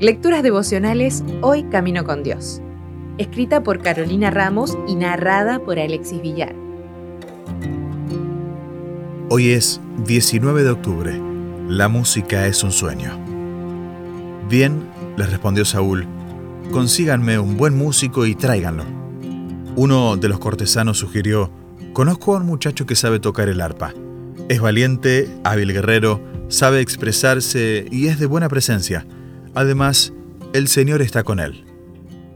Lecturas devocionales Hoy Camino con Dios. Escrita por Carolina Ramos y narrada por Alexis Villar. Hoy es 19 de octubre. La música es un sueño. Bien, le respondió Saúl, consíganme un buen músico y tráiganlo. Uno de los cortesanos sugirió, conozco a un muchacho que sabe tocar el arpa. Es valiente, hábil guerrero, sabe expresarse y es de buena presencia. Además, el Señor está con él.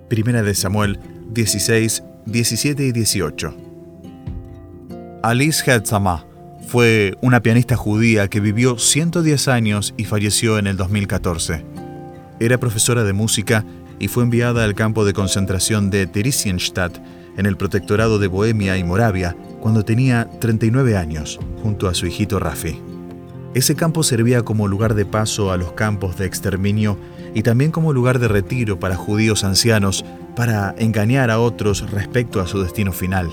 Primera de Samuel 16, 17 y 18. Alice Hetzama fue una pianista judía que vivió 110 años y falleció en el 2014. Era profesora de música y fue enviada al campo de concentración de Theresienstadt en el protectorado de Bohemia y Moravia cuando tenía 39 años, junto a su hijito Rafi. Ese campo servía como lugar de paso a los campos de exterminio y también como lugar de retiro para judíos ancianos para engañar a otros respecto a su destino final.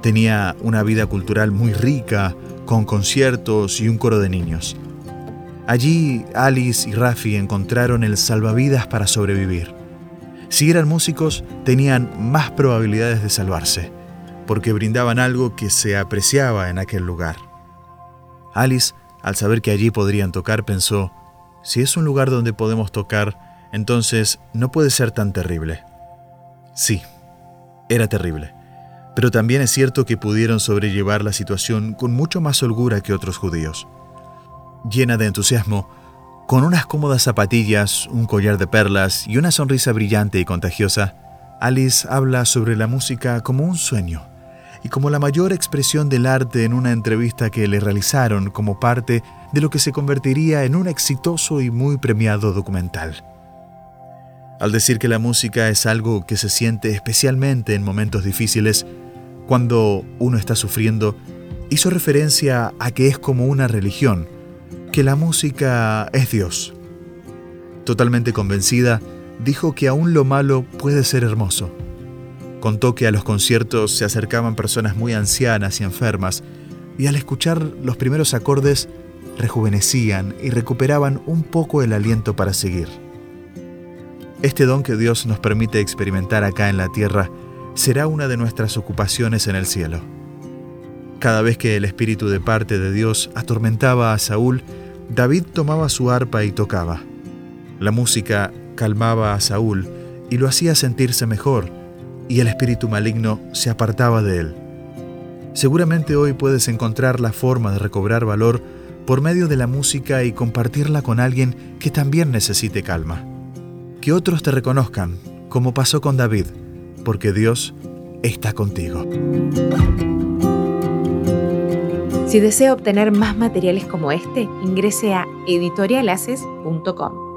Tenía una vida cultural muy rica, con conciertos y un coro de niños. Allí Alice y Rafi encontraron el salvavidas para sobrevivir. Si eran músicos, tenían más probabilidades de salvarse, porque brindaban algo que se apreciaba en aquel lugar. Alice al saber que allí podrían tocar, pensó, si es un lugar donde podemos tocar, entonces no puede ser tan terrible. Sí, era terrible, pero también es cierto que pudieron sobrellevar la situación con mucho más holgura que otros judíos. Llena de entusiasmo, con unas cómodas zapatillas, un collar de perlas y una sonrisa brillante y contagiosa, Alice habla sobre la música como un sueño y como la mayor expresión del arte en una entrevista que le realizaron como parte de lo que se convertiría en un exitoso y muy premiado documental. Al decir que la música es algo que se siente especialmente en momentos difíciles, cuando uno está sufriendo, hizo referencia a que es como una religión, que la música es Dios. Totalmente convencida, dijo que aún lo malo puede ser hermoso Contó que a los conciertos se acercaban personas muy ancianas y enfermas, y al escuchar los primeros acordes rejuvenecían y recuperaban un poco el aliento para seguir. Este don que Dios nos permite experimentar acá en la tierra será una de nuestras ocupaciones en el cielo. Cada vez que el Espíritu de parte de Dios atormentaba a Saúl, David tomaba su arpa y tocaba. La música calmaba a Saúl y lo hacía sentirse mejor, y el espíritu maligno se apartaba de él. Seguramente hoy puedes encontrar la forma de recobrar valor por medio de la música y compartirla con alguien que también necesite calma. Que otros te reconozcan, como pasó con David, porque Dios está contigo. Si desea obtener más materiales como este, ingrese a editorialaces.com.